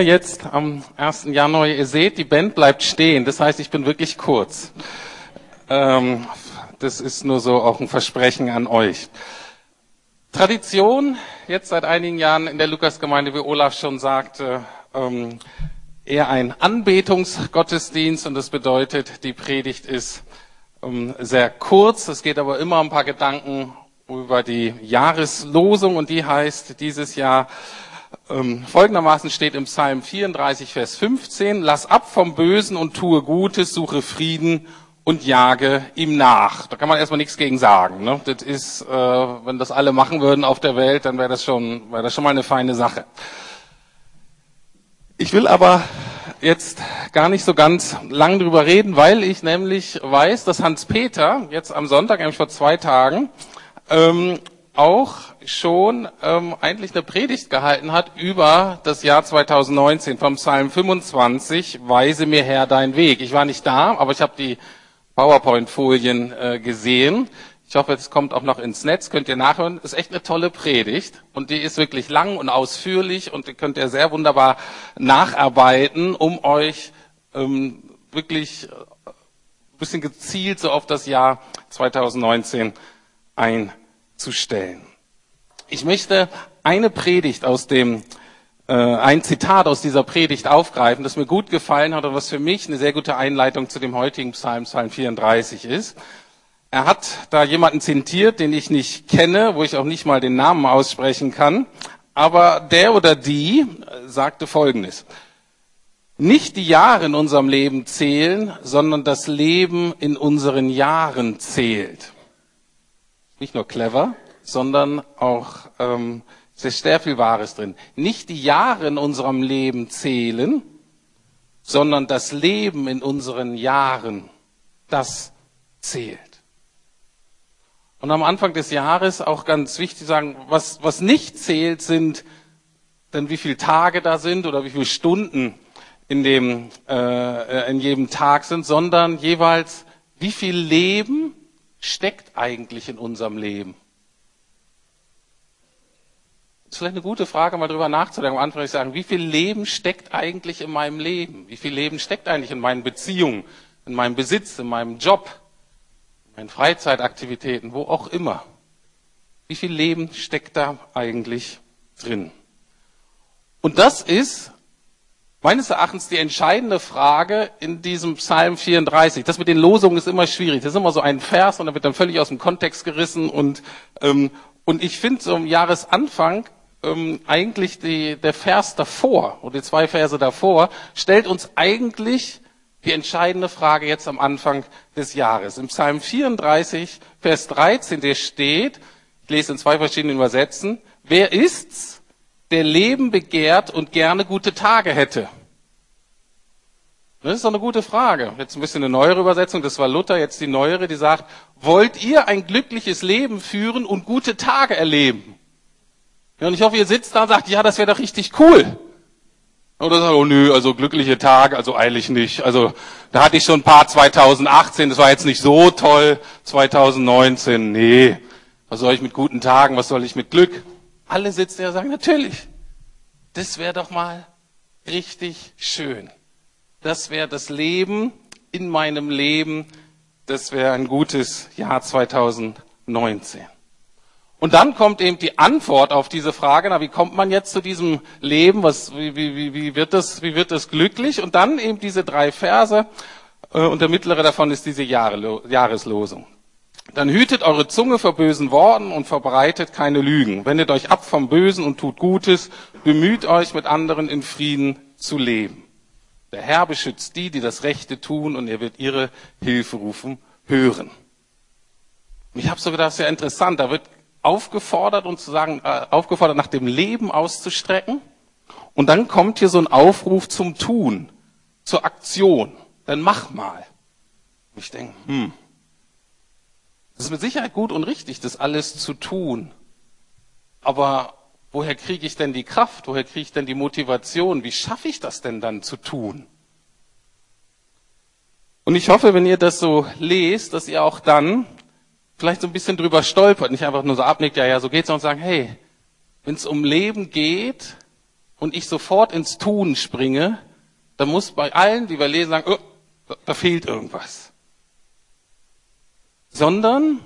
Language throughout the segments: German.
Jetzt am 1. Januar, ihr seht, die Band bleibt stehen. Das heißt, ich bin wirklich kurz. Ähm, das ist nur so auch ein Versprechen an euch. Tradition, jetzt seit einigen Jahren in der Lukasgemeinde, wie Olaf schon sagte, ähm, eher ein Anbetungsgottesdienst und das bedeutet, die Predigt ist ähm, sehr kurz. Es geht aber immer ein paar Gedanken über die Jahreslosung und die heißt dieses Jahr folgendermaßen steht im Psalm 34, Vers 15, lass ab vom Bösen und tue Gutes, suche Frieden und jage ihm nach. Da kann man erstmal nichts gegen sagen. Ne? Das ist, äh, wenn das alle machen würden auf der Welt, dann wäre das schon, wäre das schon mal eine feine Sache. Ich will aber jetzt gar nicht so ganz lang drüber reden, weil ich nämlich weiß, dass Hans Peter jetzt am Sonntag, nämlich vor zwei Tagen, ähm, auch schon ähm, eigentlich eine Predigt gehalten hat über das Jahr 2019 vom Psalm 25, Weise mir Herr dein Weg. Ich war nicht da, aber ich habe die PowerPoint-Folien äh, gesehen. Ich hoffe, es kommt auch noch ins Netz, könnt ihr nachhören. Ist echt eine tolle Predigt und die ist wirklich lang und ausführlich und die könnt ihr sehr wunderbar nacharbeiten, um euch ähm, wirklich ein äh, bisschen gezielt so auf das Jahr 2019 einzustellen. Ich möchte eine Predigt aus dem, äh, ein Zitat aus dieser Predigt aufgreifen, das mir gut gefallen hat und was für mich eine sehr gute Einleitung zu dem heutigen Psalm, Psalm 34 ist. Er hat da jemanden zitiert, den ich nicht kenne, wo ich auch nicht mal den Namen aussprechen kann, aber der oder die sagte Folgendes. Nicht die Jahre in unserem Leben zählen, sondern das Leben in unseren Jahren zählt. Nicht nur clever, sondern auch ähm, es sehr viel Wahres drin. Nicht die Jahre in unserem Leben zählen, sondern das Leben in unseren Jahren, das zählt. Und am Anfang des Jahres auch ganz wichtig sagen, was, was nicht zählt, sind denn wie viele Tage da sind oder wie viele Stunden in, dem, äh, in jedem Tag sind, sondern jeweils, wie viel Leben steckt eigentlich in unserem Leben. Das ist vielleicht eine gute Frage, mal drüber nachzudenken. Am Anfang ich sagen, wie viel Leben steckt eigentlich in meinem Leben? Wie viel Leben steckt eigentlich in meinen Beziehungen, in meinem Besitz, in meinem Job, in meinen Freizeitaktivitäten, wo auch immer? Wie viel Leben steckt da eigentlich drin? Und das ist meines Erachtens die entscheidende Frage in diesem Psalm 34. Das mit den Losungen ist immer schwierig. Das ist immer so ein Vers und dann wird dann völlig aus dem Kontext gerissen und ähm, und ich finde so im Jahresanfang ähm, eigentlich die, der Vers davor oder die zwei Verse davor stellt uns eigentlich die entscheidende Frage jetzt am Anfang des Jahres. Im Psalm 34, Vers 13, der steht, ich lese in zwei verschiedenen Übersetzen, wer ist's, der Leben begehrt und gerne gute Tage hätte? Das ist doch eine gute Frage. Jetzt ein bisschen eine neuere Übersetzung, das war Luther, jetzt die neuere, die sagt, wollt ihr ein glückliches Leben führen und gute Tage erleben? Ja, und ich hoffe, ihr sitzt da und sagt, ja, das wäre doch richtig cool. Oder sagt, oh nö, also glückliche Tage, also eilig nicht. Also da hatte ich schon ein paar 2018, das war jetzt nicht so toll. 2019, nee. Was soll ich mit guten Tagen, was soll ich mit Glück? Alle sitzen da und sagen, natürlich. Das wäre doch mal richtig schön. Das wäre das Leben in meinem Leben. Das wäre ein gutes Jahr 2019. Und dann kommt eben die Antwort auf diese Frage, na, wie kommt man jetzt zu diesem Leben, was, wie, wie, wie, wird das, wie wird das glücklich? Und dann eben diese drei Verse, äh, und der mittlere davon ist diese Jahre, Jahreslosung. Dann hütet eure Zunge vor bösen Worten und verbreitet keine Lügen. Wendet euch ab vom Bösen und tut Gutes. Bemüht euch, mit anderen in Frieden zu leben. Der Herr beschützt die, die das Rechte tun, und er wird ihre Hilfe rufen hören. Ich habe so gedacht, das ist ja interessant. Da wird aufgefordert und zu sagen, äh, aufgefordert, nach dem Leben auszustrecken. Und dann kommt hier so ein Aufruf zum Tun, zur Aktion. Dann mach mal. Ich denke, hm, das ist mit Sicherheit gut und richtig, das alles zu tun. Aber woher kriege ich denn die Kraft? Woher kriege ich denn die Motivation? Wie schaffe ich das denn dann zu tun? Und ich hoffe, wenn ihr das so lest, dass ihr auch dann vielleicht so ein bisschen drüber stolpert, nicht einfach nur so abnickt, ja, ja, so geht's, sondern sagen, hey, wenn es um Leben geht, und ich sofort ins Tun springe, dann muss bei allen, die wir lesen, sagen, oh, da fehlt irgendwas. Sondern,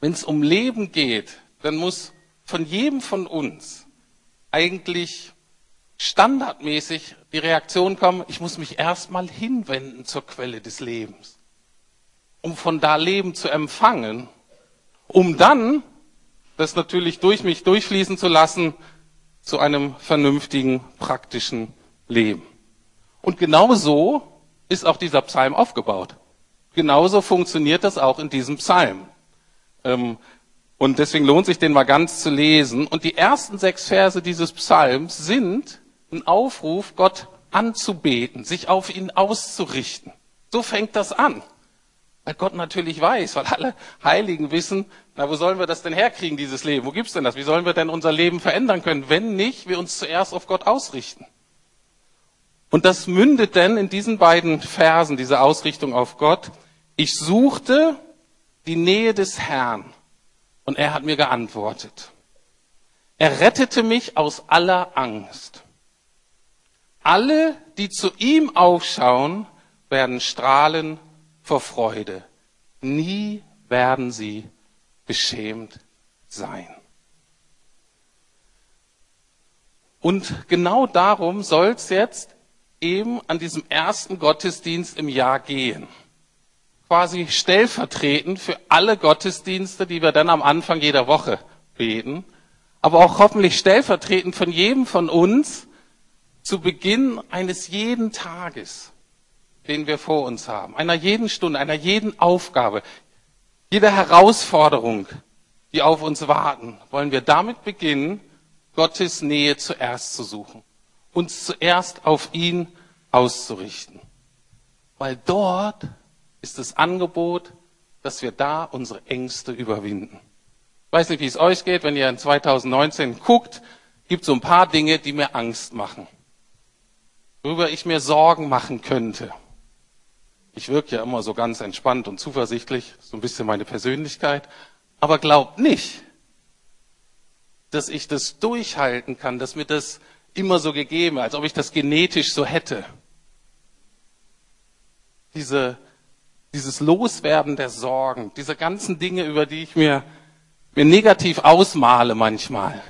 wenn es um Leben geht, dann muss von jedem von uns eigentlich standardmäßig die Reaktion kommen, ich muss mich erstmal hinwenden zur Quelle des Lebens, um von da Leben zu empfangen, um dann das natürlich durch mich durchfließen zu lassen zu einem vernünftigen, praktischen Leben. Und genau so ist auch dieser Psalm aufgebaut. Genauso funktioniert das auch in diesem Psalm. Ähm, und deswegen lohnt sich den mal ganz zu lesen. Und die ersten sechs Verse dieses Psalms sind ein Aufruf, Gott anzubeten, sich auf ihn auszurichten. So fängt das an. Weil Gott natürlich weiß, weil alle Heiligen wissen, na, wo sollen wir das denn herkriegen, dieses Leben? Wo gibt's denn das? Wie sollen wir denn unser Leben verändern können, wenn nicht wir uns zuerst auf Gott ausrichten? Und das mündet denn in diesen beiden Versen, diese Ausrichtung auf Gott. Ich suchte die Nähe des Herrn und er hat mir geantwortet. Er rettete mich aus aller Angst. Alle, die zu ihm aufschauen, werden strahlen vor Freude. Nie werden sie beschämt sein. Und genau darum soll es jetzt eben an diesem ersten Gottesdienst im Jahr gehen. Quasi stellvertretend für alle Gottesdienste, die wir dann am Anfang jeder Woche beten, aber auch hoffentlich stellvertretend von jedem von uns zu Beginn eines jeden Tages, den wir vor uns haben, einer jeden Stunde, einer jeden Aufgabe, jeder Herausforderung, die auf uns warten, wollen wir damit beginnen, Gottes Nähe zuerst zu suchen uns zuerst auf ihn auszurichten. Weil dort ist das Angebot, dass wir da unsere Ängste überwinden. Ich weiß nicht, wie es euch geht, wenn ihr in 2019 guckt, gibt so ein paar Dinge, die mir Angst machen. Worüber ich mir Sorgen machen könnte. Ich wirke ja immer so ganz entspannt und zuversichtlich, so ein bisschen meine Persönlichkeit. Aber glaubt nicht, dass ich das durchhalten kann, dass mir das immer so gegeben, als ob ich das genetisch so hätte. Diese, dieses Loswerden der Sorgen, diese ganzen Dinge, über die ich mir, mir negativ ausmale manchmal.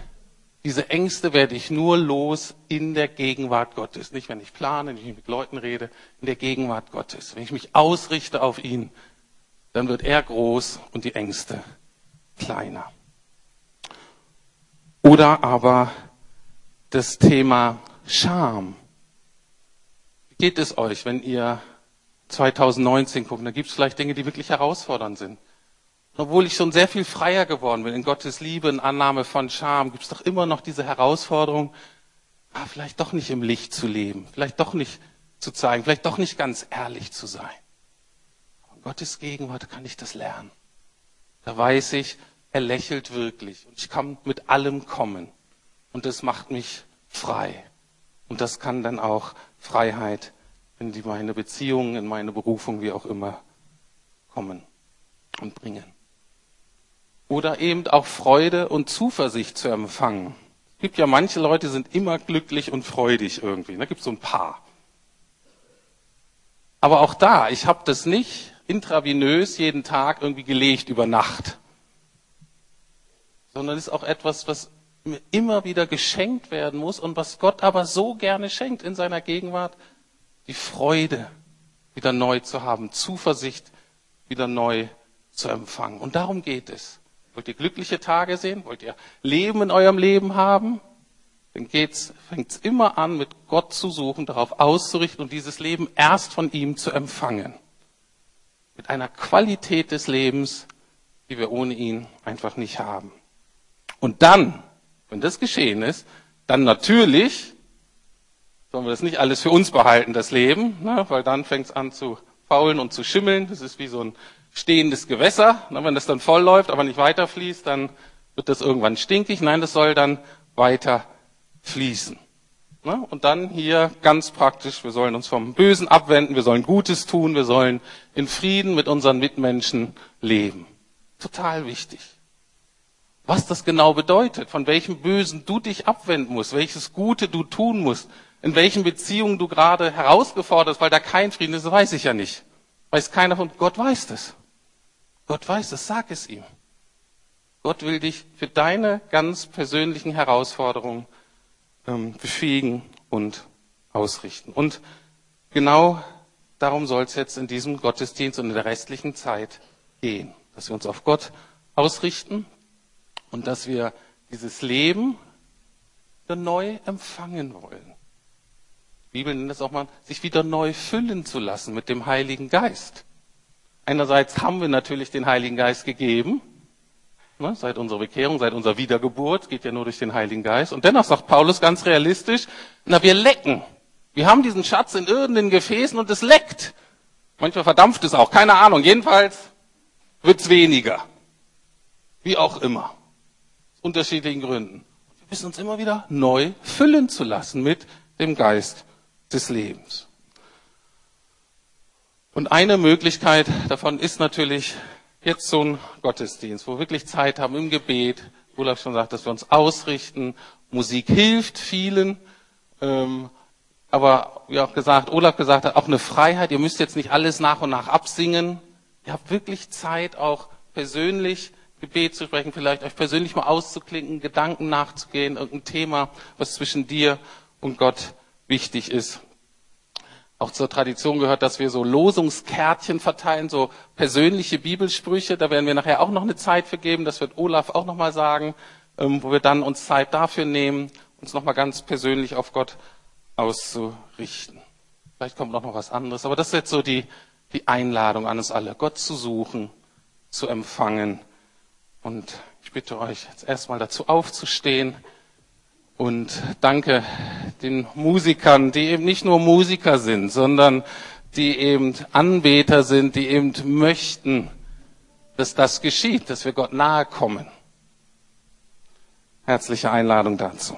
Diese Ängste werde ich nur los in der Gegenwart Gottes. Nicht, wenn ich plane, nicht, wenn ich mit Leuten rede, in der Gegenwart Gottes. Wenn ich mich ausrichte auf ihn, dann wird er groß und die Ängste kleiner. Oder aber das Thema Scham. Wie geht es euch, wenn ihr 2019 guckt? Da gibt es vielleicht Dinge, die wirklich herausfordernd sind. Obwohl ich schon sehr viel freier geworden bin in Gottes Liebe, in Annahme von Scham, gibt es doch immer noch diese Herausforderung, ah, vielleicht doch nicht im Licht zu leben, vielleicht doch nicht zu zeigen, vielleicht doch nicht ganz ehrlich zu sein. In Gottes Gegenwart kann ich das lernen. Da weiß ich, er lächelt wirklich und ich kann mit allem kommen. Und das macht mich frei. Und das kann dann auch Freiheit in die, meine Beziehungen, in meine Berufung, wie auch immer, kommen und bringen. Oder eben auch Freude und Zuversicht zu empfangen. Es gibt ja manche Leute, die sind immer glücklich und freudig irgendwie. Da gibt es so ein paar. Aber auch da, ich habe das nicht intravenös jeden Tag irgendwie gelegt über Nacht, sondern ist auch etwas, was immer wieder geschenkt werden muss und was Gott aber so gerne schenkt in seiner Gegenwart, die Freude wieder neu zu haben, Zuversicht wieder neu zu empfangen. Und darum geht es. Wollt ihr glückliche Tage sehen? Wollt ihr Leben in eurem Leben haben? Dann geht's, fängt's immer an, mit Gott zu suchen, darauf auszurichten und dieses Leben erst von ihm zu empfangen. Mit einer Qualität des Lebens, die wir ohne ihn einfach nicht haben. Und dann wenn das geschehen ist, dann natürlich sollen wir das nicht alles für uns behalten, das Leben, ne, weil dann fängt es an zu faulen und zu schimmeln. Das ist wie so ein stehendes Gewässer. Ne, wenn das dann voll läuft, aber nicht weiter fließt, dann wird das irgendwann stinkig. Nein, das soll dann weiter fließen. Ne, und dann hier ganz praktisch, wir sollen uns vom Bösen abwenden, wir sollen Gutes tun, wir sollen in Frieden mit unseren Mitmenschen leben. Total wichtig. Was das genau bedeutet, von welchem Bösen du dich abwenden musst, welches Gute du tun musst, in welchen Beziehungen du gerade herausgefordert bist, weil da kein Frieden ist, weiß ich ja nicht. Weiß keiner von, Gott weiß das. Gott weiß das, sag es ihm. Gott will dich für deine ganz persönlichen Herausforderungen ähm, befähigen und ausrichten. Und genau darum soll es jetzt in diesem Gottesdienst und in der restlichen Zeit gehen, dass wir uns auf Gott ausrichten und dass wir dieses Leben wieder neu empfangen wollen. Die Bibel nennt es auch mal, sich wieder neu füllen zu lassen mit dem Heiligen Geist. Einerseits haben wir natürlich den Heiligen Geist gegeben, ne, seit unserer Bekehrung, seit unserer Wiedergeburt, geht ja nur durch den Heiligen Geist. Und dennoch sagt Paulus ganz realistisch, na, wir lecken. Wir haben diesen Schatz in irgendeinen Gefäßen und es leckt. Manchmal verdampft es auch, keine Ahnung. Jedenfalls wird's weniger. Wie auch immer. Unterschiedlichen Gründen. Wir müssen uns immer wieder neu füllen zu lassen mit dem Geist des Lebens. Und eine Möglichkeit davon ist natürlich jetzt so ein Gottesdienst, wo wir wirklich Zeit haben im Gebet. Olaf schon sagt, dass wir uns ausrichten. Musik hilft vielen. Ähm, aber wie auch gesagt, Olaf gesagt hat, auch eine Freiheit. Ihr müsst jetzt nicht alles nach und nach absingen. Ihr habt wirklich Zeit, auch persönlich Gebet zu sprechen, vielleicht euch persönlich mal auszuklinken, Gedanken nachzugehen, irgendein Thema, was zwischen dir und Gott wichtig ist auch zur Tradition gehört, dass wir so Losungskärtchen verteilen, so persönliche Bibelsprüche. Da werden wir nachher auch noch eine Zeit für geben. Das wird Olaf auch noch mal sagen, ähm, wo wir dann uns Zeit dafür nehmen, uns noch mal ganz persönlich auf Gott auszurichten. Vielleicht kommt noch was anderes, aber das ist jetzt so die, die Einladung an uns alle, Gott zu suchen, zu empfangen. Und ich bitte euch jetzt erstmal dazu aufzustehen. Und danke den Musikern, die eben nicht nur Musiker sind, sondern die eben Anbeter sind, die eben möchten, dass das geschieht, dass wir Gott nahe kommen. Herzliche Einladung dazu.